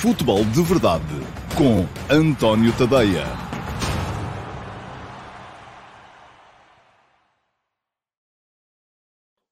Futebol de Verdade com António Tadeia.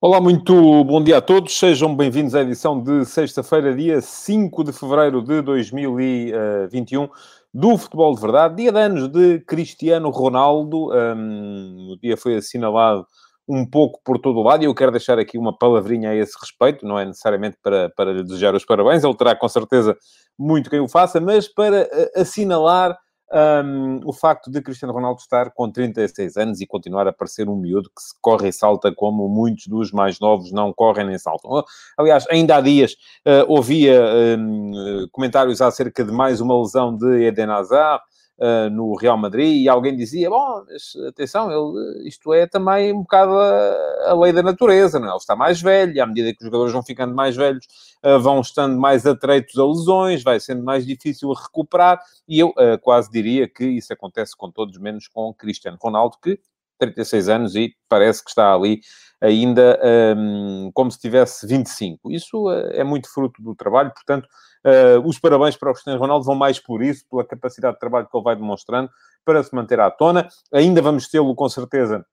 Olá, muito bom dia a todos. Sejam bem-vindos à edição de sexta-feira, dia 5 de fevereiro de 2021 do Futebol de Verdade. Dia de anos de Cristiano Ronaldo. Um, o dia foi assinalado um pouco por todo o lado, e eu quero deixar aqui uma palavrinha a esse respeito, não é necessariamente para, para lhe desejar os parabéns, ele terá com certeza muito quem o faça, mas para uh, assinalar um, o facto de Cristiano Ronaldo estar com 36 anos e continuar a parecer um miúdo que se corre e salta como muitos dos mais novos não correm nem saltam. Aliás, ainda há dias uh, ouvia um, comentários acerca de mais uma lesão de Eden Hazard, uh, no Real Madrid e alguém dizia, bom, atenção, ele, isto é também um bocado a, a, lei da natureza, não é? Ele está mais velho e à medida que os jogadores vão ficando mais velhos, uh, vão estando mais atreitos a lesões, vai sendo mais difícil recuperar e eu uh, quase diria que isso acontece com todos, menos com Cristiano Ronaldo, que 36 anos e parece que está ali ainda um, como se tivesse 25. Isso é muito fruto do trabalho, portanto, Uh, os parabéns para o Cristiano Ronaldo vão mais por isso, pela capacidade de trabalho que ele vai demonstrando para se manter à tona. Ainda vamos tê-lo, com certeza,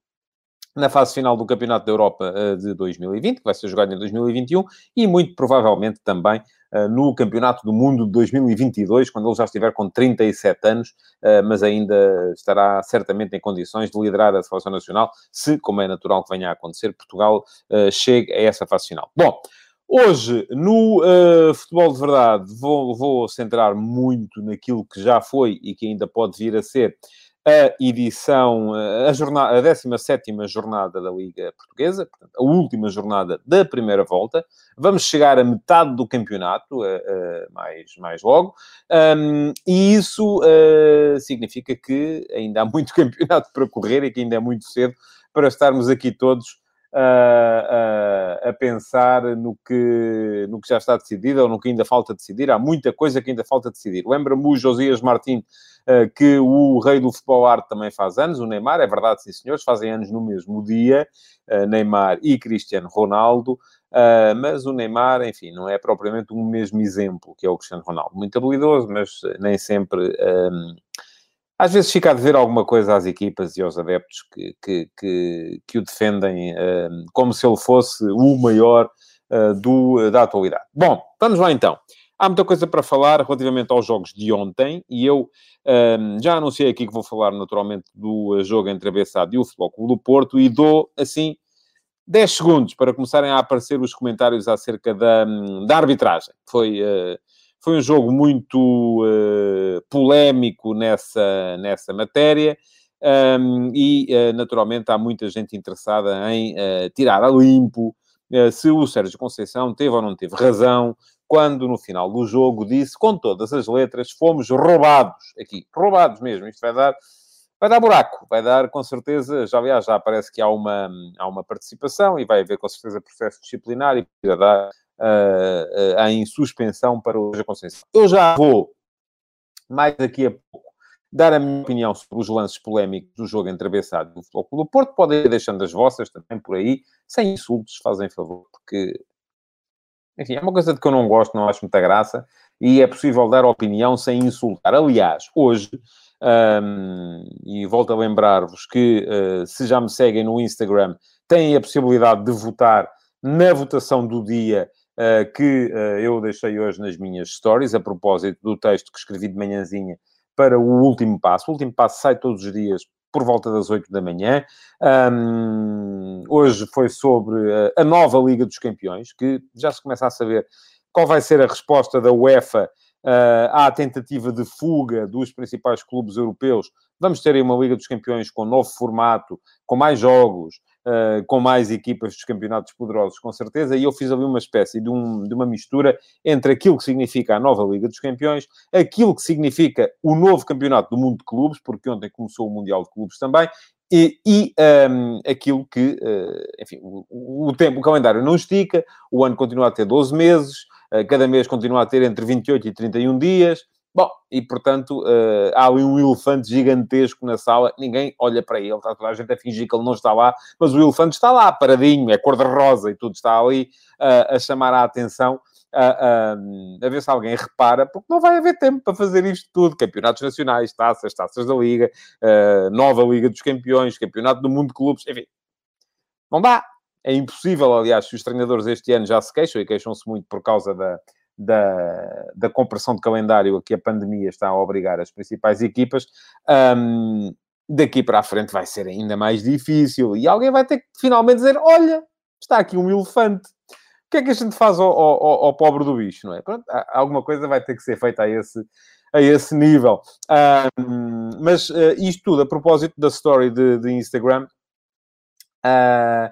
na fase final do Campeonato da Europa uh, de 2020, que vai ser jogado em 2021, e muito provavelmente também uh, no Campeonato do Mundo de 2022, quando ele já estiver com 37 anos, uh, mas ainda estará certamente em condições de liderar a seleção nacional, se, como é natural que venha a acontecer, Portugal chegue a essa fase final. Bom, Hoje, no uh, futebol de verdade, vou, vou centrar muito naquilo que já foi e que ainda pode vir a ser a edição, a, jornada, a 17 jornada da Liga Portuguesa, a última jornada da primeira volta. Vamos chegar a metade do campeonato, uh, uh, mais, mais logo, um, e isso uh, significa que ainda há muito campeonato para correr e que ainda é muito cedo para estarmos aqui todos a, pensar no que, no que já está decidido ou no que ainda falta decidir. Há muita coisa que ainda falta decidir. Lembra-me o Josias Martins que o rei do futebol arte também faz anos, o Neymar, é verdade, sim senhores, fazem anos no mesmo dia, Neymar e Cristiano Ronaldo, mas o Neymar, enfim, não é propriamente o mesmo exemplo que é o Cristiano Ronaldo. Muito habilidoso, mas nem sempre às vezes fica a dever alguma coisa às equipas e aos adeptos que, que, que, que o defendem uh, como se ele fosse o maior uh, do, da atualidade. Bom, vamos lá então. Há muita coisa para falar relativamente aos jogos de ontem e eu um, já anunciei aqui que vou falar naturalmente do jogo entre a Bessade e o Futebol Clube do Porto e dou, assim, 10 segundos para começarem a aparecer os comentários acerca da, da arbitragem. Foi... Uh, foi um jogo muito uh, polémico nessa, nessa matéria. Um, e, uh, naturalmente, há muita gente interessada em uh, tirar a limpo se o Sérgio Conceição teve ou não teve razão quando, no final do jogo, disse com todas as letras: fomos roubados aqui. Roubados mesmo. Isto vai dar. Vai dar buraco, vai dar com certeza, já aliás, já parece que há uma, há uma participação e vai haver com certeza processo disciplinar e vai dar uh, uh, em suspensão para o Conceição. Eu já vou, mais daqui a pouco, dar a minha opinião sobre os lances polémicos do jogo entre e o Futebol do Porto. Podem ir deixando as vossas também por aí, sem insultos, fazem favor, porque, enfim, é uma coisa de que eu não gosto, não acho muita graça, e é possível dar opinião sem insultar. Aliás, hoje, um, e volto a lembrar-vos que, uh, se já me seguem no Instagram, têm a possibilidade de votar na votação do dia que uh, eu deixei hoje nas minhas stories, a propósito do texto que escrevi de manhãzinha para o último passo. O último passo sai todos os dias por volta das 8 da manhã. Um, hoje foi sobre uh, a nova Liga dos Campeões, que já se começa a saber qual vai ser a resposta da UEFA uh, à tentativa de fuga dos principais clubes europeus. Vamos ter aí uma Liga dos Campeões com novo formato, com mais jogos, uh, com mais equipas dos campeonatos poderosos, com certeza, e eu fiz ali uma espécie de, um, de uma mistura entre aquilo que significa a nova Liga dos Campeões, aquilo que significa o novo campeonato do mundo de clubes, porque ontem começou o Mundial de Clubes também, e, e um, aquilo que, uh, enfim, o, o, tempo, o calendário não estica, o ano continua a ter 12 meses, uh, cada mês continua a ter entre 28 e 31 dias, Bom, e portanto, uh, há ali um elefante gigantesco na sala, ninguém olha para ele, está toda a gente a fingir que ele não está lá, mas o elefante está lá, paradinho, é cor-de-rosa e tudo está ali uh, a chamar a atenção a, a, ver se alguém repara, porque não vai haver tempo para fazer isto tudo. Campeonatos nacionais, taças, taças da Liga, uh, nova Liga dos Campeões, Campeonato do Mundo de Clubes, enfim. Não dá. É impossível, aliás, se os treinadores este ano já se queixam, e queixam-se muito por causa da, da, da compressão de calendário a que a pandemia está a obrigar as principais equipas, um, daqui para a frente vai ser ainda mais difícil. E alguém vai ter que finalmente dizer, olha, está aqui um elefante que é que a gente faz ao, ao, ao pobre do bicho, não é? Pronto, alguma coisa vai ter que ser feita a esse, a esse nível. Um, mas uh, isto tudo a propósito da story de, de Instagram. Uh,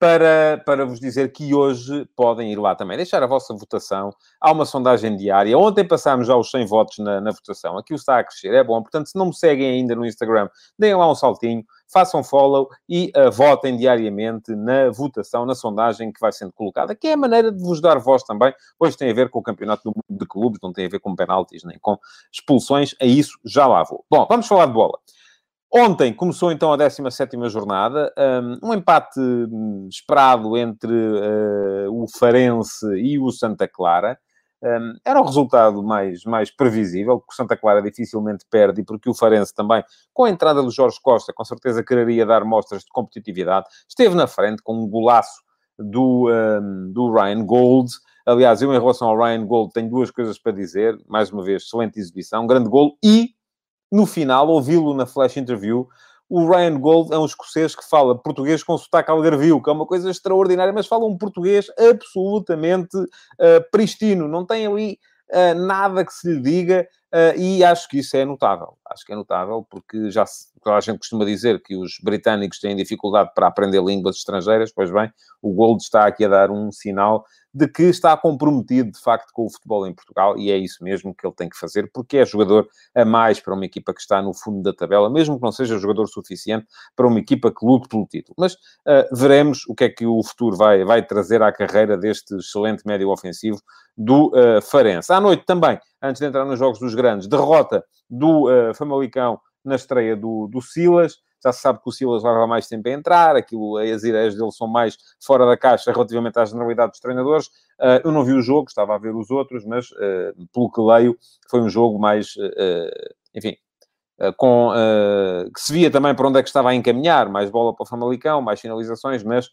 para, para vos dizer que hoje podem ir lá também, deixar a vossa votação. Há uma sondagem diária. Ontem passámos já os 100 votos na, na votação. Aquilo está a crescer, é bom. Portanto, se não me seguem ainda no Instagram, deem lá um saltinho, façam follow e uh, votem diariamente na votação, na sondagem que vai sendo colocada, que é a maneira de vos dar voz também. Hoje tem a ver com o Campeonato do Mundo de Clubes, não tem a ver com penaltis nem com expulsões. A isso já lá vou. Bom, vamos falar de bola. Ontem começou então a 17 jornada, um empate hum, esperado entre uh, o Farense e o Santa Clara. Um, era o resultado mais, mais previsível, porque o Santa Clara dificilmente perde e porque o Farense também, com a entrada do Jorge Costa, com certeza quereria dar mostras de competitividade. Esteve na frente com um golaço do, do Ryan Gold. Aliás, eu em relação ao Ryan Gold tenho duas coisas para dizer. Mais uma vez, excelente exibição, grande gol e no final, ouvi-lo na flash interview, o Ryan Gold é um escocês que fala português com sotaque algarvio, que é uma coisa extraordinária, mas fala um português absolutamente uh, pristino. Não tem ali uh, nada que se lhe diga uh, e acho que isso é notável. Acho que é notável porque já se, a gente costuma dizer que os britânicos têm dificuldade para aprender línguas estrangeiras, pois bem, o Gold está aqui a dar um sinal de que está comprometido, de facto, com o futebol em Portugal, e é isso mesmo que ele tem que fazer, porque é jogador a mais para uma equipa que está no fundo da tabela, mesmo que não seja jogador suficiente para uma equipa que lute pelo título. Mas uh, veremos o que é que o futuro vai, vai trazer à carreira deste excelente médio ofensivo do uh, Farense. À noite também, antes de entrar nos Jogos dos Grandes, derrota do uh, Famalicão na estreia do, do Silas, já se sabe que o Silas leva mais tempo a entrar, aquilo, as ideias dele são mais fora da caixa relativamente à generalidade dos treinadores. Uh, eu não vi o jogo, estava a ver os outros, mas uh, pelo que leio, foi um jogo mais, uh, enfim, com, que se via também para onde é que estava a encaminhar, mais bola para o Famalicão, mais finalizações, mas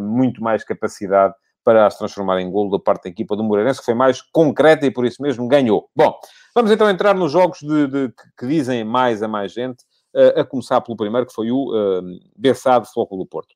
muito mais capacidade para as transformar em golo da parte da equipa do Moreirense, que foi mais concreta e por isso mesmo ganhou. Bom, vamos então entrar nos jogos de, de que dizem mais a mais gente a começar pelo primeiro, que foi o uh, Bessado Flóculo Porto.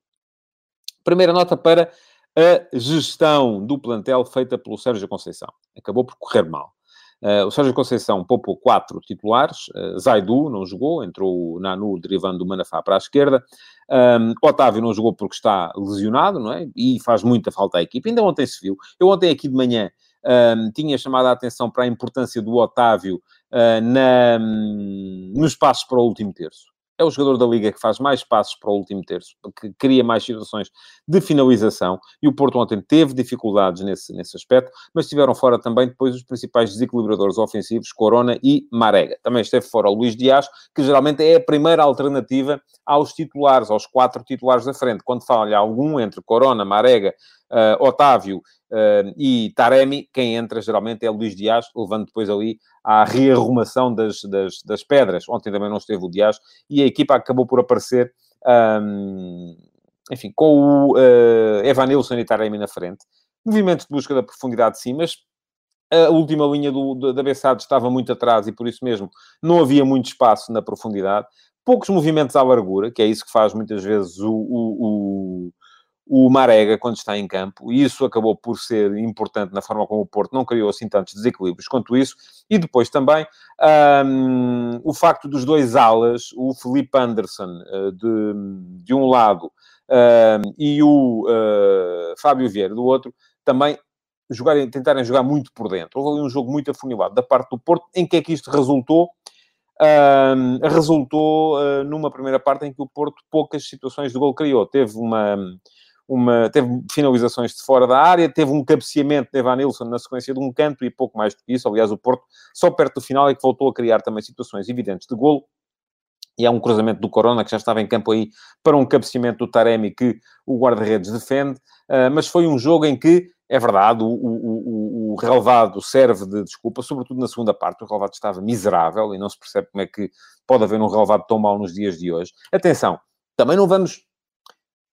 Primeira nota para a gestão do plantel feita pelo Sérgio Conceição. Acabou por correr mal. Uh, o Sérgio Conceição poupou quatro titulares. Uh, Zaidu não jogou, entrou o Nanu derivando do Manafá para a esquerda. Um, Otávio não jogou porque está lesionado, não é? E faz muita falta à equipe. Ainda ontem se viu. Eu ontem aqui de manhã um, tinha chamado a atenção para a importância do Otávio uh, na, nos passos para o último terço. É o jogador da Liga que faz mais passos para o último terço, que cria mais situações de finalização. E o Porto ontem teve dificuldades nesse, nesse aspecto, mas estiveram fora também depois os principais desequilibradores ofensivos, Corona e Marega. Também esteve fora o Luís Dias, que geralmente é a primeira alternativa aos titulares, aos quatro titulares da frente. Quando falha algum entre Corona, Marega, uh, Otávio uh, e Taremi, quem entra geralmente é Luís Dias, levando depois ali à rearrumação das, das, das pedras. Ontem também não esteve o Dias e a equipa acabou por aparecer, um, enfim, com o uh, Evanilson e Taremi na frente. Movimentos de busca da profundidade, sim, mas a última linha do, da Bessade estava muito atrás e por isso mesmo não havia muito espaço na profundidade. Poucos movimentos à largura, que é isso que faz muitas vezes o, o, o o Marega quando está em campo, e isso acabou por ser importante na forma como o Porto não criou assim tantos desequilíbrios quanto isso, e depois também um, o facto dos dois alas, o Felipe Anderson uh, de, de um lado uh, e o uh, Fábio Vieira do outro, também jogarem, tentarem jogar muito por dentro. Houve ali um jogo muito afunilado da parte do Porto, em que é que isto resultou? resultou uh, numa primeira parte em que o Porto poucas situações de gol criou. Teve uma, uma, teve finalizações de fora da área, teve um cabeceamento de Evanilson na sequência de um canto e pouco mais do que isso. Aliás, o Porto, só perto do final, é que voltou a criar também situações evidentes de golo. E há um cruzamento do Corona, que já estava em campo aí, para um cabeceamento do Taremi, que o guarda-redes defende. Uh, mas foi um jogo em que é verdade, o, o, o, relevado serve de desculpa, sobretudo na segunda parte. O relevado estava miserável e não se percebe como é que pode haver um relevado tão mau nos dias de hoje. Atenção, também não vamos.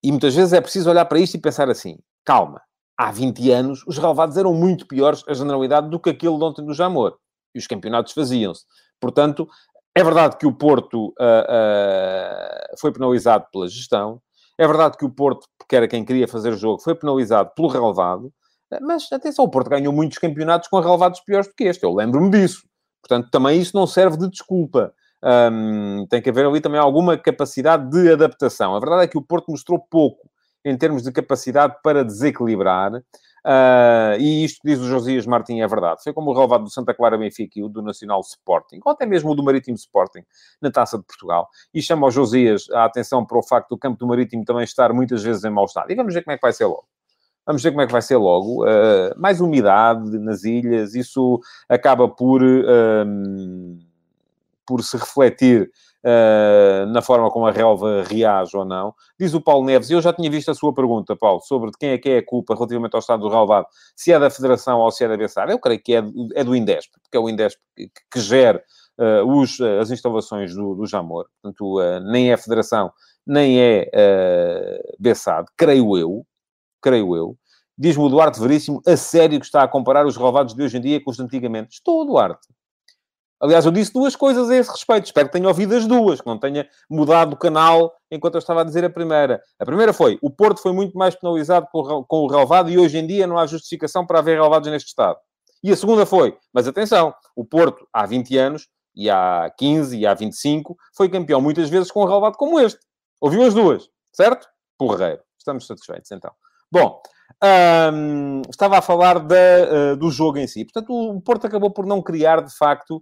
E muitas vezes é preciso olhar para isto e pensar assim: calma, há 20 anos os relevados eram muito piores, a generalidade, do que aquele de ontem do Jamor. E os campeonatos faziam-se. Portanto, é verdade que o Porto uh, uh, foi penalizado pela gestão. É verdade que o Porto, porque era quem queria fazer jogo, foi penalizado pelo relevado. Mas, atenção, o Porto ganhou muitos campeonatos com relevados piores do que este. Eu lembro-me disso. Portanto, também isso não serve de desculpa. Um, tem que haver ali também alguma capacidade de adaptação. A verdade é que o Porto mostrou pouco em termos de capacidade para desequilibrar. Uh, e isto que diz o Josias Martins é verdade. Foi como o relevado do Santa Clara Benfica e o do Nacional Sporting, ou até mesmo o do Marítimo Sporting, na Taça de Portugal. E chama o Josias a atenção para o facto do campo do Marítimo também estar muitas vezes em mau estado. E vamos ver como é que vai ser logo. Vamos ver como é que vai ser logo. Uh, mais umidade nas ilhas, isso acaba por, uh, por se refletir uh, na forma como a relva reage ou não. Diz o Paulo Neves, e eu já tinha visto a sua pergunta, Paulo, sobre de quem é que é a culpa relativamente ao estado do relvado, se é da Federação ou se é da BSAR. Eu creio que é, é do Indesp, porque é o Indesp que, que gera uh, os, uh, as instalações do, do Jamor. Portanto, nem é Federação, nem é uh, creio eu, creio eu. Diz-me o Duarte Veríssimo, a sério que está a comparar os relvados de hoje em dia com os de antigamente. Estou, Duarte. Aliás, eu disse duas coisas a esse respeito. Espero que tenha ouvido as duas, que não tenha mudado o canal enquanto eu estava a dizer a primeira. A primeira foi, o Porto foi muito mais penalizado com o relevado e hoje em dia não há justificação para haver relevados neste estado. E a segunda foi, mas atenção, o Porto há 20 anos, e há 15, e há 25, foi campeão muitas vezes com um relevado como este. Ouviu as duas, certo? Porreiro. Estamos satisfeitos, então. Bom, hum, estava a falar uh, do jogo em si. Portanto, o Porto acabou por não criar, de facto,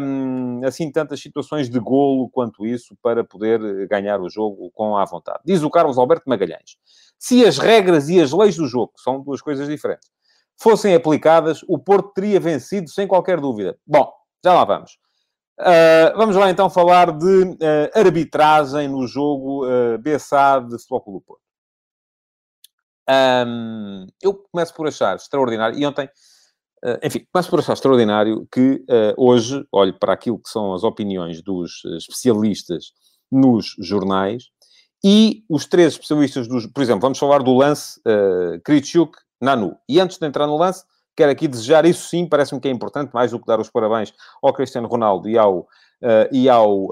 um, assim tantas situações de golo quanto isso para poder ganhar o jogo com a vontade. Diz o Carlos Alberto Magalhães. Se as regras e as leis do jogo, que são duas coisas diferentes, fossem aplicadas, o Porto teria vencido sem qualquer dúvida. Bom, já lá vamos. Uh, vamos lá então falar de uh, arbitragem no jogo uh, BSA de Futebol do Porto. Um, eu começo por achar extraordinário, e ontem enfim, começo por achar extraordinário que uh, hoje, olhe para aquilo que são as opiniões dos uh, especialistas nos jornais e os três especialistas dos... Por exemplo, vamos falar do lance uh, Kritschuk, Nanu. E antes de entrar no lance, quero aqui desejar, isso sim, parece-me que é importante, mais do que dar os parabéns ao Cristiano Ronaldo e ao, e ao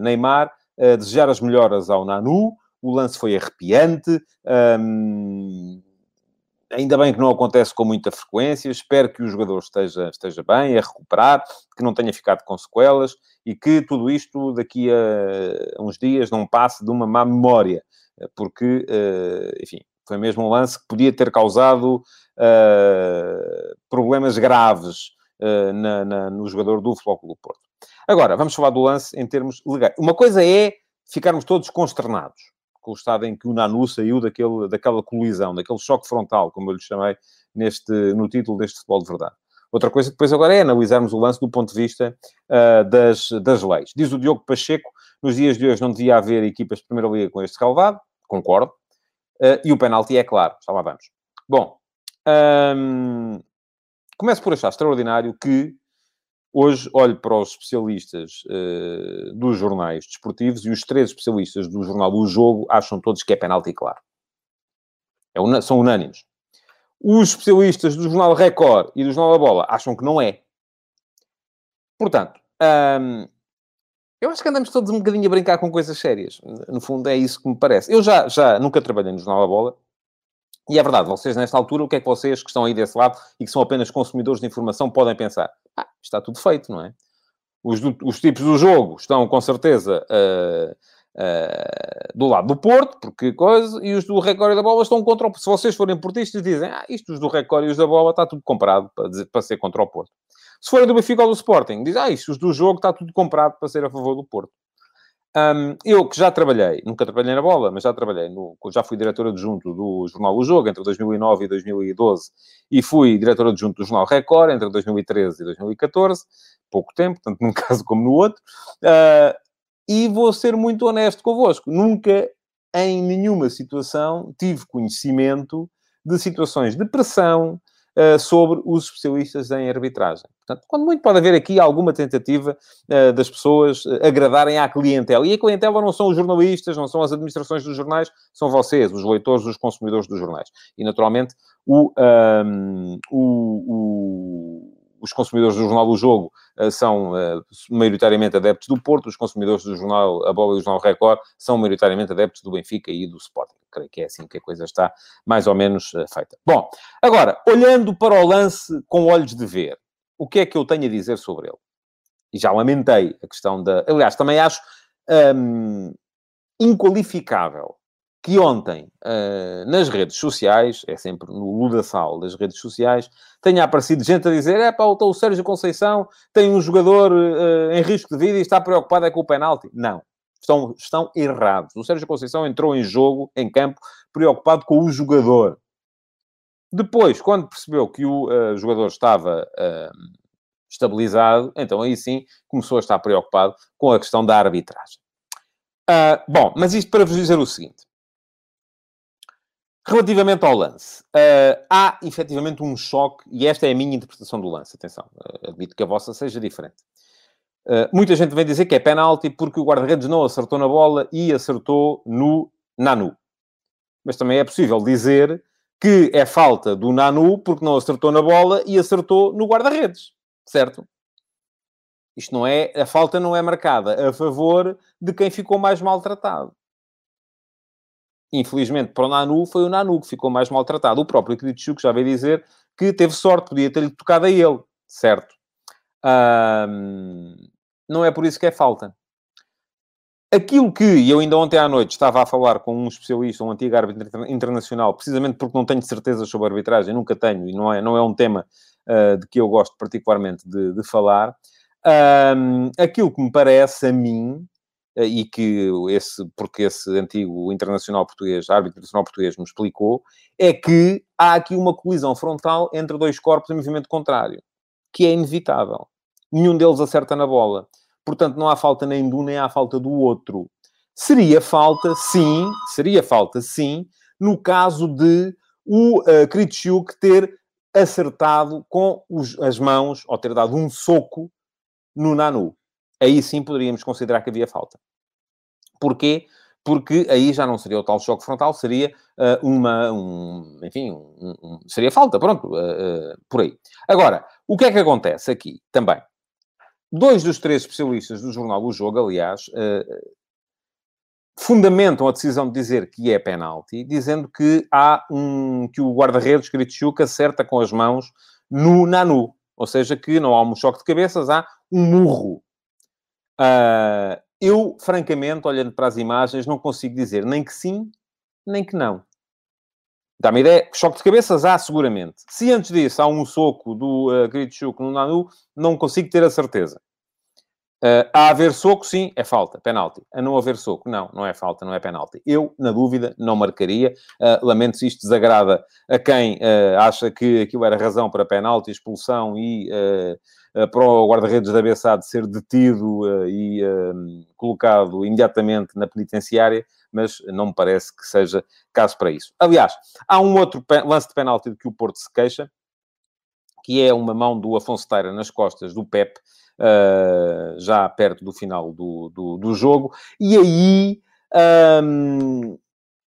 Neymar, desejar as melhoras ao Nanu. O lance foi arrepiante. Um, ainda bem que não acontece com muita frequência. Espero que o jogador esteja, esteja bem, a recuperar, que não tenha ficado com sequelas e que tudo isto daqui a uns dias não passe de uma má memória, porque, eh, enfim, foi mesmo um lance que podia ter causado uh, problemas graves na, na, no jogador do do Porto. Agora, vamos falar do lance em termos legais. Uma coisa é ficarmos todos consternados com o estado em que o Nanu saiu daquele, daquela colisão, daquele choque frontal, como eu lhe chamei neste, no título deste futebol de verdade. Outra coisa depois agora é analisarmos o lance do ponto de vista uh, das, das leis. Diz o Diogo Pacheco, nos dias de hoje não devia haver equipas de primeira liga com este relevado, concordo, uh, e o penalti é claro, já lá vamos. Bom, um, começo por achar extraordinário que Hoje olho para os especialistas uh, dos jornais desportivos e os três especialistas do jornal O Jogo acham todos que é penalti claro. É são unânimes. Os especialistas do jornal Record e do jornal A Bola acham que não é. Portanto, hum, eu acho que andamos todos um bocadinho a brincar com coisas sérias. No fundo, é isso que me parece. Eu já, já nunca trabalhei no jornal A Bola, e é verdade, vocês nesta altura, o que é que vocês que estão aí desse lado e que são apenas consumidores de informação podem pensar? Ah, está tudo feito, não é? Os, os tipos do jogo estão com certeza uh, uh, do lado do Porto, porque coisa, e os do Record e da Bola estão contra o Se vocês forem portistas, dizem, ah, isto os do Record e os da Bola está tudo comprado para, dizer, para ser contra o Porto. Se forem do Benfica ou do Sporting, dizem, ah, isto os do jogo está tudo comprado para ser a favor do Porto. Um, eu que já trabalhei, nunca trabalhei na bola, mas já trabalhei, no, já fui diretor adjunto do jornal O Jogo entre 2009 e 2012 e fui diretor adjunto do jornal Record entre 2013 e 2014, pouco tempo, tanto num caso como no outro, uh, e vou ser muito honesto convosco, nunca em nenhuma situação tive conhecimento de situações de pressão sobre os especialistas em arbitragem. Portanto, quando muito pode haver aqui alguma tentativa uh, das pessoas agradarem à clientela. E a clientela não são os jornalistas, não são as administrações dos jornais, são vocês, os leitores, os consumidores dos jornais. E, naturalmente, o, um, o, o os consumidores do Jornal do Jogo são uh, maioritariamente adeptos do Porto, os consumidores do Jornal A Bola e do Jornal Record são maioritariamente adeptos do Benfica e do Sporting. Creio que é assim que a coisa está mais ou menos uh, feita. Bom, agora, olhando para o lance com olhos de ver, o que é que eu tenho a dizer sobre ele? E já lamentei a questão da... Aliás, também acho um, inqualificável que ontem, uh, nas redes sociais, é sempre no ludaçal das redes sociais, tenha aparecido gente a dizer é pá, o Sérgio Conceição tem um jogador uh, em risco de vida e está preocupado é com o penalti. Não. Estão, estão errados. O Sérgio Conceição entrou em jogo, em campo, preocupado com o jogador. Depois, quando percebeu que o uh, jogador estava estabilizado, então aí sim começou a estar preocupado com a questão da arbitragem. bom, mas isto para vos dizer o seguinte. Relativamente ao lance, uh, há efetivamente um choque, e esta é a minha interpretação do lance, atenção, uh, admito que a vossa seja diferente. Uh, muita gente vem dizer que é penalti porque o guarda-redes não acertou na bola e acertou no Nanu. Mas também é possível dizer que é falta do Nanu porque não acertou na bola e acertou no guarda-redes, certo? Isto não é, a falta não é marcada a favor de quem ficou mais maltratado. Infelizmente, para o Nanu, foi o Nanu que ficou mais maltratado. O próprio Kritschuk já veio dizer que teve sorte, podia ter-lhe tocado a ele, certo? Não é por isso que é falta. Aquilo que eu ainda ontem à noite estava a falar com um especialista, um antigo árbitro internacional, precisamente porque não tenho certeza sobre arbitragem, nunca tenho, e não é, não é um tema uh, de que eu gosto particularmente de, de falar. Um, aquilo que me parece a mim eh, e que esse, porque esse antigo internacional português, árbitro internacional português, me explicou, é que há aqui uma colisão frontal entre dois corpos em movimento contrário, que é inevitável. Nenhum deles acerta na bola. Portanto, não há falta nem de um, nem há falta do outro. Seria falta, sim, seria falta, sim, no caso de o uh, Kritschuk ter acertado com os, as mãos, ou ter dado um soco no Nanu aí sim poderíamos considerar que havia falta. Porquê? Porque aí já não seria o tal choque frontal, seria uh, uma, um, enfim, um, um, seria falta, pronto, uh, uh, por aí. Agora, o que é que acontece aqui também? Dois dos três especialistas do jornal O Jogo, aliás, fundamentam a decisão de dizer que é penalti, dizendo que há um que o guarda-redes Kritschuk acerta com as mãos no Nanu, ou seja, que não há um choque de cabeças, há um murro Uh, eu, francamente, olhando para as imagens, não consigo dizer nem que sim, nem que não. Dá-me ideia, choque de cabeças há seguramente. Se antes disso há um soco do uh, Gritschuk no Nanu, não consigo ter a certeza. Uh, a haver soco, sim, é falta, penalti. A não haver soco, não, não é falta, não é penalti. Eu, na dúvida, não marcaria. Uh, lamento se isto desagrada a quem uh, acha que aquilo era razão para penalti, expulsão e para o guarda-redes da Bessade ser detido e colocado imediatamente na penitenciária, mas não me parece que seja caso para isso. Aliás, há um outro lance de penalti de que o Porto se queixa, que é uma mão do Afonso Teira nas costas do Pep, uh, já perto do final do, do, do jogo, e aí, um,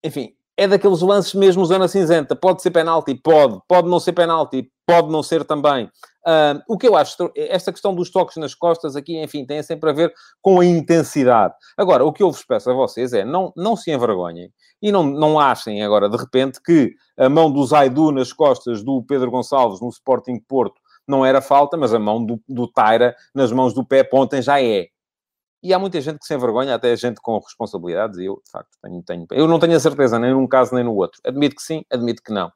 enfim, é daqueles lances mesmo zona cinzenta. Pode ser penalti? Pode. Pode não ser penalti? Pode não ser também. Uh, o que eu acho, esta questão dos toques nas costas aqui, enfim, tem sempre a ver com a intensidade. Agora, o que eu vos peço a vocês é, não, não se envergonhem e não, não achem agora, de repente, que a mão do Zaidu nas costas do Pedro Gonçalves no Sporting Porto não era falta, mas a mão do, do Taira nas mãos do pé ontem já é. E há muita gente que se envergonha, até gente com responsabilidades, e eu, de facto, tenho, tenho, eu não tenho a certeza nem num caso nem no outro. Admito que sim, admito que não.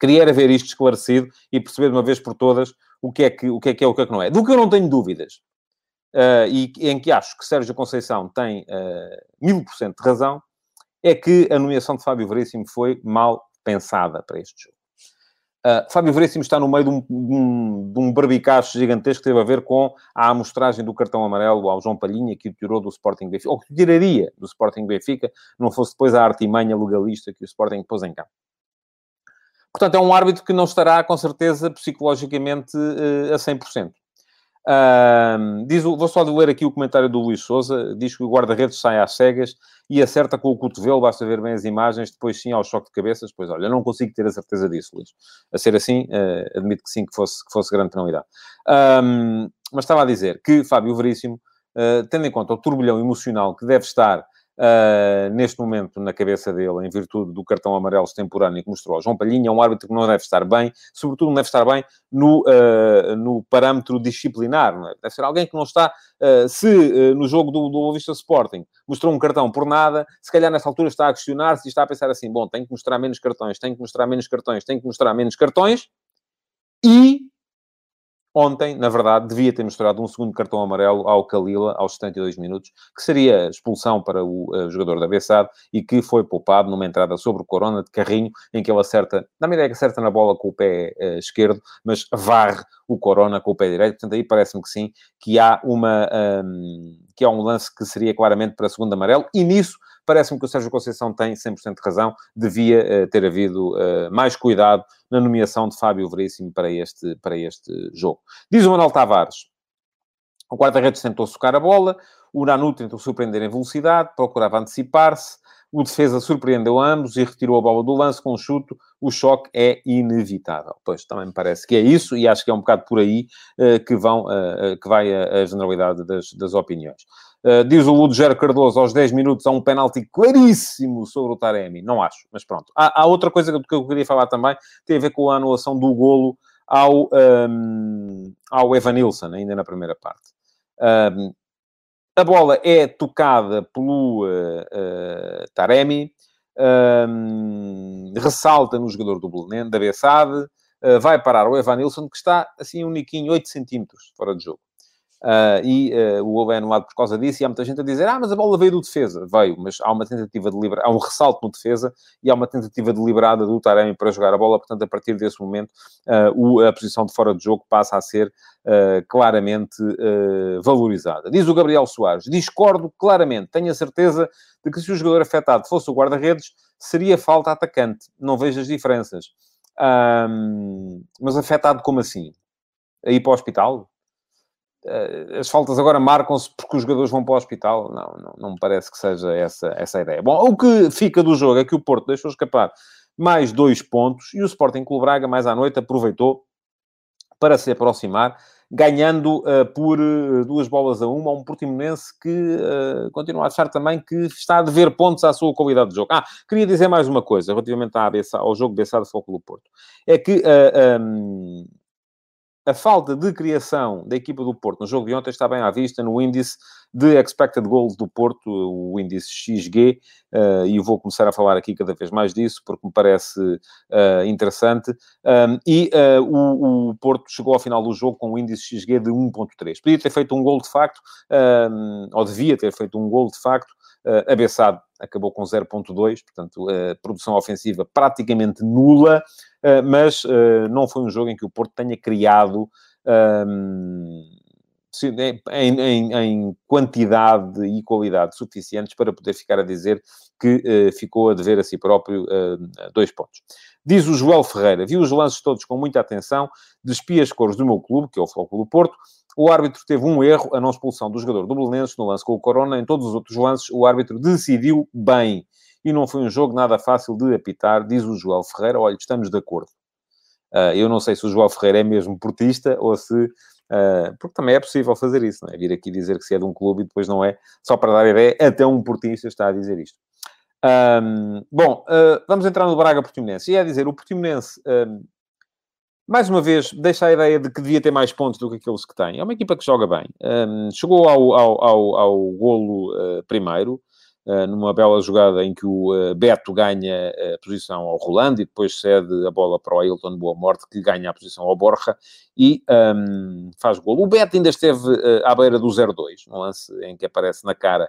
Queria era ver isto esclarecido e perceber de uma vez por todas o que é que, o que, é, que é o que é que não é. Do que eu não tenho dúvidas, uh, e em que acho que Sérgio Conceição tem uh, mil por cento de razão, é que a nomeação de Fábio Veríssimo foi mal pensada para este jogo. Uh, Fábio Veríssimo está no meio de um, de um, de um barbicacho gigantesco que teve a ver com a amostragem do cartão amarelo ao João Palhinha, que o tirou do Sporting Benfica, ou que tiraria do Sporting Benfica, não fosse depois a artimanha legalista que o Sporting pôs em campo. Portanto, é um árbitro que não estará, com certeza, psicologicamente uh, a 100%. Diz, vou só ler aqui o comentário do Luís Souza. Diz que o guarda-redes sai às cegas e acerta com o cotovelo. Basta ver bem as imagens. Depois, sim, ao choque de cabeças. Pois, olha, não consigo ter a certeza disso, Luís. A ser assim, uh, admito que sim, que fosse, que fosse grande penalidade. Um, mas estava a dizer que Fábio Veríssimo, uh, tendo em conta o turbilhão emocional que deve estar Uh, neste momento na cabeça dele, em virtude do cartão amarelo extemporâneo que mostrou ao João Palhinha, é um árbitro que não deve estar bem, sobretudo não deve estar bem no, uh, no parâmetro disciplinar, é? deve ser alguém que não está, uh, se no jogo do, do Vista Sporting mostrou um cartão por nada, se calhar nessa altura está a questionar-se e está a pensar assim, bom, tem que mostrar menos cartões, tem que mostrar menos cartões, tem que mostrar menos cartões, e Ontem, na verdade, devia ter mostrado um segundo cartão amarelo ao Kalila aos 72 minutos, que seria expulsão para o uh, jogador da Bessade e que foi poupado numa entrada sobre o Corona de carrinho, em que ele acerta, dá-me ideia que acerta na bola com o pé uh, esquerdo, mas varre o Corona com o pé direito. Portanto, aí parece-me que sim, que há uma... Um, que há um lance que seria claramente para segundo amarelo, e nisso parece-me que o Sérgio Conceição tem 100% de razão, devia uh, ter havido uh, mais cuidado na nomeação de Fábio Veríssimo para este, para este jogo. Diz o Manuel Tavares, o guarda-redes tentou socar a bola, o Nanu tentou surpreender em velocidade, procurava antecipar-se, o defesa surpreendeu ambos e retirou a bola do lance com um chute. O choque é inevitável. Pois, também me parece que é isso e acho que é um bocado por aí uh, que, vão, uh, que vai a, a generalidade das, das opiniões. Uh, diz o Ludger Cardoso, aos 10 minutos, há um penalti claríssimo sobre o Taremi. Não acho, mas pronto. Há, há outra coisa que eu queria falar também, tem a ver com a anulação do golo ao, um, ao Evanilson, ainda na primeira parte. Um, a bola é tocada pelo uh, Taremi, um, ressalta no jogador do Belenense, da Bessade, uh, vai parar o Evanilson, que está, assim, um niquinho 8 centímetros fora de jogo. Uh, e uh, o gol é anulado por causa disso, e há muita gente a dizer, ah, mas a bola veio do defesa. Veio, mas há uma tentativa deliberada, há um ressalto no defesa, e há uma tentativa deliberada do Taremi para jogar a bola, portanto, a partir desse momento, uh, o, a posição de fora de jogo passa a ser claramente valorizada. Diz o Gabriel Soares, discordo claramente, tenho a certeza de que se o jogador afetado fosse o guarda-redes, seria falta atacante. Não vejo as diferenças. Um, mas afetado como assim? A ir para o hospital? Eh, as faltas agora marcam-se porque os jogadores vão para o hospital. Não, não, não me parece que seja essa, essa a ideia. Bom, o que fica do jogo é que o Porto deixou escapar mais dois pontos e o Sporting Clube Braga, mais à noite, aproveitou para se aproximar, ganhando uh, por uh, duas bolas a uma um Portimonense que uh, continua a achar também que está a dever pontos à sua qualidade de jogo. Ah, queria dizer mais uma coisa relativamente à ao jogo Bessado Foco do Porto. É que um, a falta de criação da equipa do Porto no jogo de ontem está bem à vista no índice de expected goals do Porto, o índice XG, uh, e eu vou começar a falar aqui cada vez mais disso, porque me parece uh, interessante. Um, e uh, o, o, Porto chegou ao final do jogo com um índice XG de 1.3. Podia ter feito um gol de facto, um, ou devia ter feito um gol de facto, uh, a acabou com 0.2, portanto, uh, produção ofensiva praticamente nula, uh, mas uh, não foi um jogo em que o Porto tenha criado um, em, em, em, quantidade e qualidade suficientes para poder ficar a dizer que ficou a dever a si próprio dois pontos. Diz o Joel Ferreira, vi os lances todos com muita atenção, despi as cores do meu clube, que é o Futebol do Porto, o árbitro teve um erro, a não expulsão do jogador do Belenenses no lance com o Corona. Em todos os outros lances, o árbitro decidiu bem. E não foi um jogo nada fácil de apitar, diz o João Ferreira. Olha, estamos de acordo. Uh, eu não sei se o João Ferreira é mesmo portista ou se... Uh, porque também é possível fazer isso, não é? Vir aqui dizer que se é de um clube e depois não é. Só para dar ideia, até um portista está a dizer isto. Um, bom, uh, vamos entrar no Braga Portimonense. E é dizer, o Portimonense mais uma vez, deixa a ideia de que devia ter mais pontos do que aqueles que tem. É uma equipa que joga bem. Um, chegou ao, ao, ao, ao golo uh, primeiro, uh, numa bela jogada em que o Beto ganha a posição ao Rolando e depois cede a bola para o Ailton Boa Morte, que ganha a posição ao Borja e um, faz golo. O Beto ainda esteve à beira do 0-2, no lance em que aparece na cara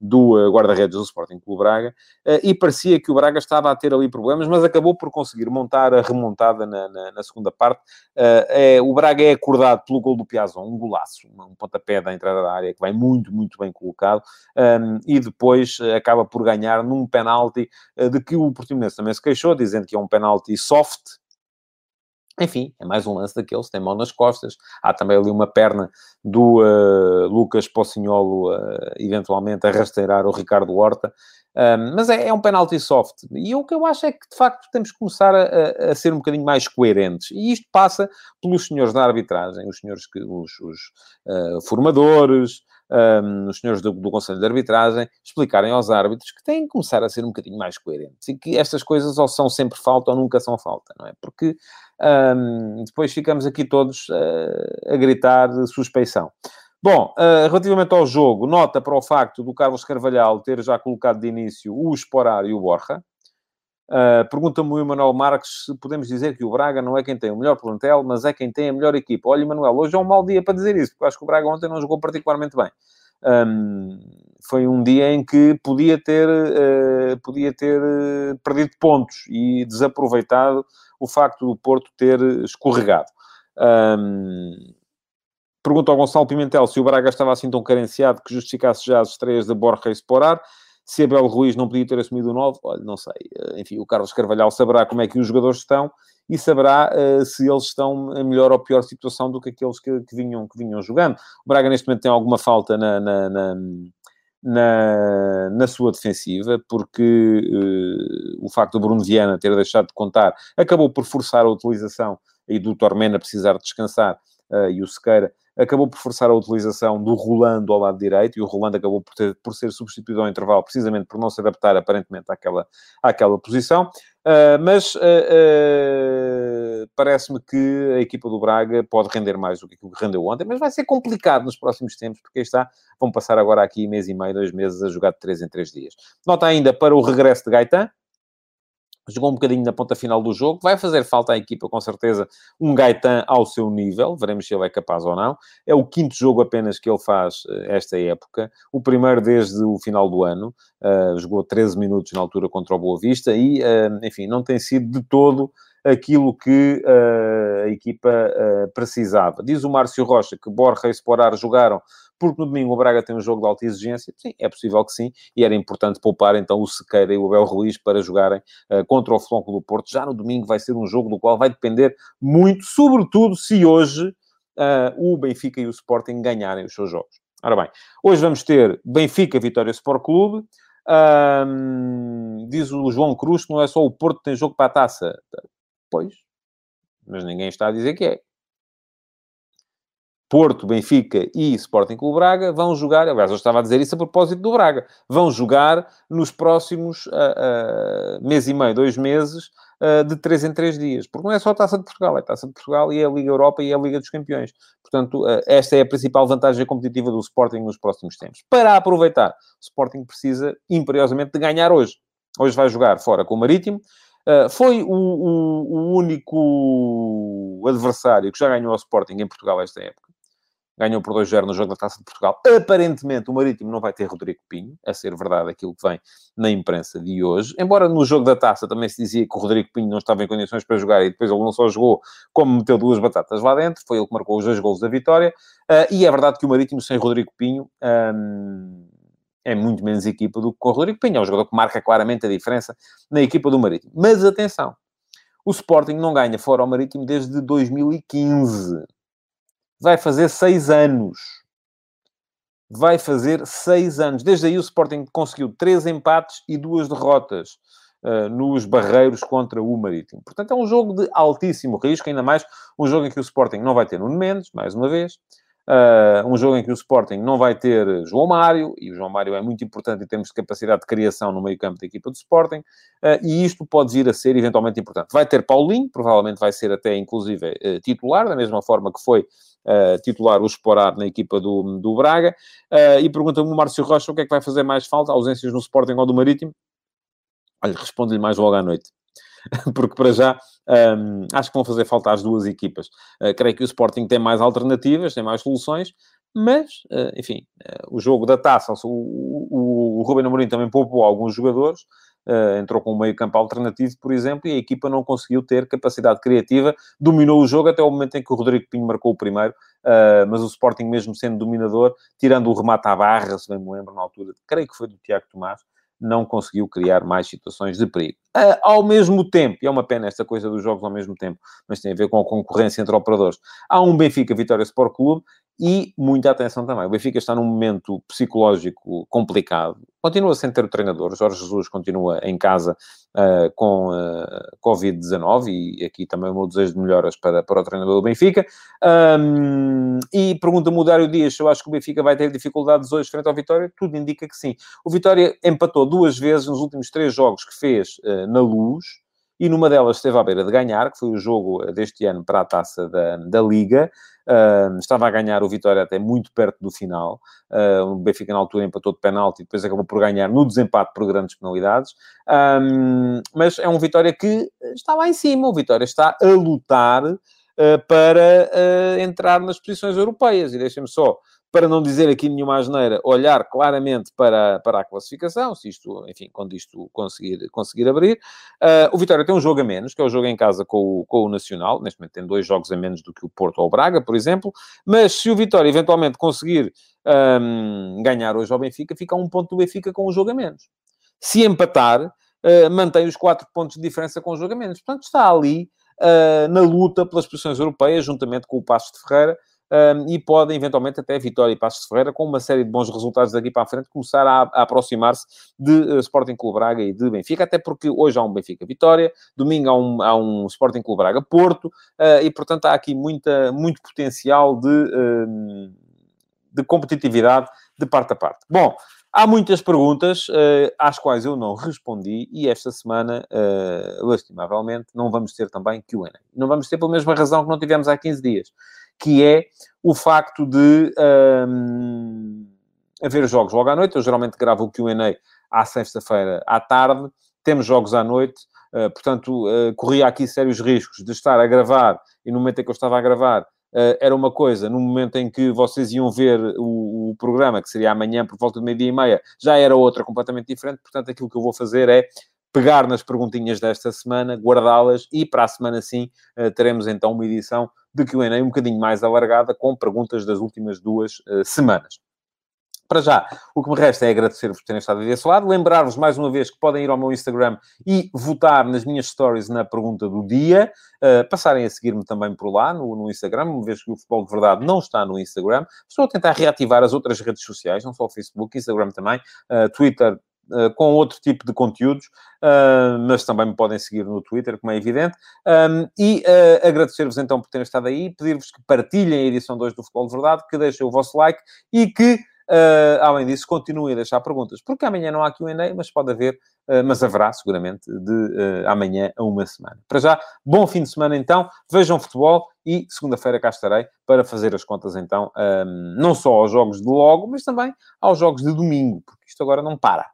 do uh, guarda-redes do Sporting Clube Braga, uh, e parecia que o Braga estava a ter ali problemas, mas acabou por conseguir montar a remontada na, na, na segunda parte. Uh, é, o Braga é acordado pelo gol do Piazon, um golaço, um pontapé da entrada da área que vai muito, muito bem colocado, ehm, e depois acaba por ganhar num penalti de que o Portimonense também se queixou, dizendo que é um penalti soft, Enfim, é mais um lance daqueles, tem mão nas costas. Há também ali uma perna do uh, Lucas Pocinholo, uh, eventualmente, a rasteirar o Ricardo Horta. Um, mas é, é, um penalty soft. E o que eu acho é que, de facto, temos que começar a, a, ser um bocadinho mais coerentes. E isto passa pelos senhores da arbitragem, os senhores que, os, os uh, formadores, um, os senhores do, do, Conselho de Arbitragem, explicarem aos árbitros que têm que começar a ser um bocadinho mais coerentes e que estas coisas ou são sempre falta ou nunca são falta, não é? Porque um, depois ficamos aqui todos uh, a gritar suspeição. Bom, uh, relativamente ao jogo, nota para o facto do Carlos Carvalhal ter já colocado de início o Esporar e o Borja. Uh, Pergunta-me o Emanuel Marques se podemos dizer que o Braga não é quem tem o melhor plantel, mas é quem tem a melhor equipa. Olha, Emanuel, hoje é um mau dia para dizer isso, porque acho que o Braga ontem não jogou particularmente bem. Um, foi um dia em que podia ter, uh, podia ter uh, perdido pontos e desaproveitado o facto do Porto ter escorregado. Um, ao Gonçalo Pimentel se o Braga estava assim tão carenciado que justificasse já as estreias de Borja e Sporar. Se Abel Ruiz não podia ter assumido o 9, olha, não sei. Eh, enfim, o Carlos Carvalhal saberá como é que os jogadores estão e saberá uh, se eles estão em melhor ou pior situação do que aqueles que, que, vinham, que vinham jogando. O Braga, neste momento, tem alguma falta na, na, na, na, na sua defensiva, porque uh, o facto do Bruno Viana ter deixado de contar acabou por forçar a utilização e do Tormena precisar descansar uh, e o Sequeira acabou por forçar a utilização do Rolando ao lado direito, e o Rolando acabou por, ter, por ser substituído ao intervalo, precisamente por não se adaptar aparentemente àquela, àquela posição. Uh, mas uh, uh, parece-me que a equipa do Braga pode render mais do que aquilo que rendeu ontem, mas vai ser complicado nos próximos tempos, porque está, vão passar agora aqui mês e meio, dois meses a jogar de três em três dias. Nota ainda para o regresso de Gaetan, jogou um bocadinho na ponta final do jogo. Vai fazer falta à equipa, com certeza, um Gaetan ao seu nível. Veremos se ele é capaz ou não. É o quinto jogo apenas que ele faz eh, esta época. O primeiro desde o final do ano. Uh, jogou 13 minutos na altura contra o Boa Vista e, uh, enfim, não tem sido de todo aquilo que uh, a equipa precisava. Diz o Márcio Rocha que Borja e Sporar jogaram porque no domingo o Braga tem um jogo de alta exigência. Sim, é possível que sim, e era importante poupar então o Sequeira e o Abel Ruiz para jogarem uh, contra o Flonco do Porto. Já no domingo vai ser um jogo do qual vai depender muito, sobretudo se hoje uh, o Benfica e o Sporting ganharem os seus jogos. Ora bem, hoje vamos ter Benfica Vitória Sport Clube. Um, diz o João Cruz que não é só o Porto que tem jogo para a taça. Pois, mas ninguém está a dizer que é. Porto, Benfica e Sporting Clube Braga vão jogar, aliás, eu estava a dizer isso a propósito do Braga, vão jogar nos próximos uh, uh, mês e meio, dois meses, uh, de três em três dias. Porque não é só a Taça de Portugal, é a Taça de Portugal e é a Liga Europa e é a Liga dos Campeões. Portanto, esta é a principal vantagem competitiva do Sporting nos próximos tempos. Para aproveitar, o Sporting precisa imperiosamente de ganhar hoje. Hoje vai jogar fora com o Marítimo, Uh, foi o, o, o, único adversário que já ganhou ao Sporting em Portugal esta época ganhou por 2-0 no jogo da Taça de Portugal. Aparentemente, o Marítimo não vai ter Rodrigo Pinho, a ser verdade aquilo que vem na imprensa de hoje. Embora no jogo da Taça também se dizia que o Rodrigo Pinho não estava em condições para jogar e depois ele não só jogou, como meteu duas batatas lá dentro. Foi ele que marcou os dois gols da vitória. Uh, e é verdade que o Marítimo sem Rodrigo Pinho... Um, é muito menos equipa do que o Rodrigo Pinho. É um jogador que marca claramente a diferença na equipa do Marítimo. Mas atenção, o Sporting não ganha fora ao Marítimo desde 2015 vai fazer seis anos. Vai fazer seis anos. Desde aí o Sporting conseguiu três empates e duas derrotas uh, nos barreiros contra o Marítimo. Portanto, é um jogo de altíssimo risco, ainda mais um jogo em que o Sporting não vai ter Nuno Mendes, mais uma vez. Uh, um jogo em que o Sporting não vai ter João Mário, e o João Mário é muito importante em termos de capacidade de criação no meio campo da equipa do Sporting, uh, e isto pode vir a ser eventualmente importante. Vai ter Paulinho, provavelmente vai ser até inclusive uh, titular, da mesma forma que foi titular o Esporar na equipa do, do Braga, e pergunta-me o Márcio Rocha o que é que vai fazer mais falta, ausências no Sporting ou do Marítimo? Olha, responde-lhe mais logo à noite. porque para já um, acho que vão fazer falta às duas equipas. Uh, creio que o Sporting tem mais alternativas, tem mais soluções, mas, uh, enfim, uh, o jogo da taça, o, o, o Ruben Amorim também poupou alguns jogadores, entrou com um meio campo alternativo, por exemplo, e a equipa não conseguiu ter capacidade criativa, dominou o jogo até o momento em que o Rodrigo Pinho marcou o primeiro, mas o Sporting, mesmo sendo dominador, tirando o remate à barra, se bem me lembro, na altura, creio que foi do Tiago Tomás, não conseguiu criar mais situações de perigo. Uh, ao mesmo tempo, e é uma pena esta coisa dos jogos ao mesmo tempo, mas tem a ver com a concorrência entre operadores, há um Benfica Vitória Sport Clube e muita atenção também. O Benfica está num momento psicológico complicado. Continua sem ter o treinador. Jorge Jesus continua em casa uh, com uh, Covid-19 e aqui também o meu desejo de melhoras para, para o treinador do Benfica. Um, e pergunta-me o Dário Dias eu acho que o Benfica vai ter dificuldades hoje frente ao Vitória. Tudo indica que sim. O Vitória empatou duas vezes nos últimos três jogos que fez uh, na Luz e numa delas esteve à beira de ganhar, que foi o jogo deste ano para a taça da, da Liga. Uh, estava a ganhar o Vitória até muito perto do final. Uh, o Benfica, na altura, empatou de penalti e depois acabou por ganhar no desempate por grandes penalidades. Um, mas é um Vitória que está lá em cima. O Vitória está a lutar uh, para entrar nas posições europeias. E deixem-me só para não dizer aqui nenhuma asneira, olhar claramente para, para a classificação, se isto, enfim, quando isto conseguir, conseguir abrir. Uh, o Vitória tem um jogo a menos, que é o jogo em casa com o, com o Nacional, neste momento tem dois jogos a menos do que o Porto ou o Braga, por exemplo, mas se o Vitória eventualmente conseguir um, ganhar hoje ao Benfica, fica a um ponto do Benfica com um jogo a menos. Se empatar, uh, mantém os quatro pontos de diferença com o jogo a menos. Portanto, está ali uh, na luta pelas posições europeias, juntamente com o Passos de Ferreira, um, e podem eventualmente até Vitória e Passos de Ferreira, com uma série de bons resultados daqui para a frente, começar a, a aproximar-se de uh, Sporting Clube Braga e de Benfica, até porque hoje há um Benfica-Vitória, domingo há um, há um Sporting Clube Braga-Porto, uh, e portanto há aqui muita, muito potencial de, uh, de competitividade de parte a parte. Bom, Há muitas perguntas uh, às quais eu não respondi e esta semana, uh, lastimavelmente, não vamos ter também Q&A. Não vamos ter pela mesma razão que não tivemos há 15 dias que é o facto de um, haver jogos logo à noite. Eu geralmente gravo o QA à sexta-feira à tarde, temos jogos à noite, uh, portanto, uh, corria aqui sérios riscos de estar a gravar e no momento em que eu estava a gravar. Uh, era uma coisa, no momento em que vocês iam ver o, o programa, que seria amanhã por volta de meio-dia e meia, já era outra completamente diferente. Portanto, aquilo que eu vou fazer é pegar nas perguntinhas desta semana, guardá-las e para a semana sim teremos então uma edição de Q&A um bocadinho mais alargada, com perguntas das últimas duas uh, semanas. Para já, o que me resta é agradecer-vos por terem estado desse lado. Lembrar-vos, mais uma vez, que podem ir ao meu Instagram e votar nas minhas stories na pergunta do dia. Uh, passarem a seguir-me também por lá, no, no, Instagram, uma vez que o Futebol de Verdade não está no Instagram. Estou a tentar reativar as outras redes sociais, não só o Facebook, Instagram também, uh, Twitter, Uh, com outro tipo de conteúdos, uh, mas também me podem seguir no Twitter, como é evidente. Um, e uh, agradecer-vos então por terem estado aí, pedir-vos que partilhem a edição 2 do Futebol de Verdade, que deixem o vosso like e que, além disso, continuem a deixar perguntas, porque amanhã não há QA, mas pode haver, mas haverá seguramente de amanhã a uma semana. Para já, bom fim de semana então, vejam futebol e segunda-feira cá estarei para fazer as contas então, um, não só aos jogos de logo, mas também aos jogos de domingo, porque isto agora não para.